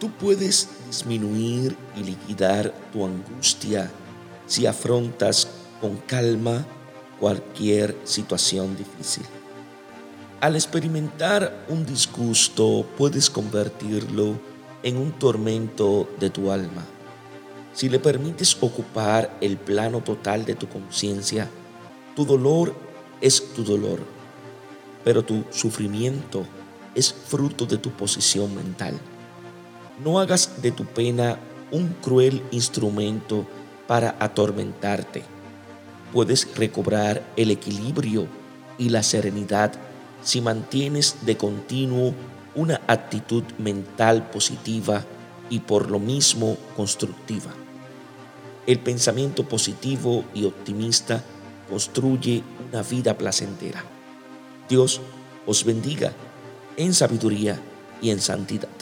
Tú puedes disminuir y liquidar tu angustia si afrontas con calma cualquier situación difícil. Al experimentar un disgusto puedes convertirlo en un tormento de tu alma. Si le permites ocupar el plano total de tu conciencia, tu dolor es tu dolor, pero tu sufrimiento es fruto de tu posición mental. No hagas de tu pena un cruel instrumento para atormentarte. Puedes recobrar el equilibrio y la serenidad si mantienes de continuo una actitud mental positiva y por lo mismo constructiva. El pensamiento positivo y optimista construye una vida placentera. Dios os bendiga en sabiduría y en santidad.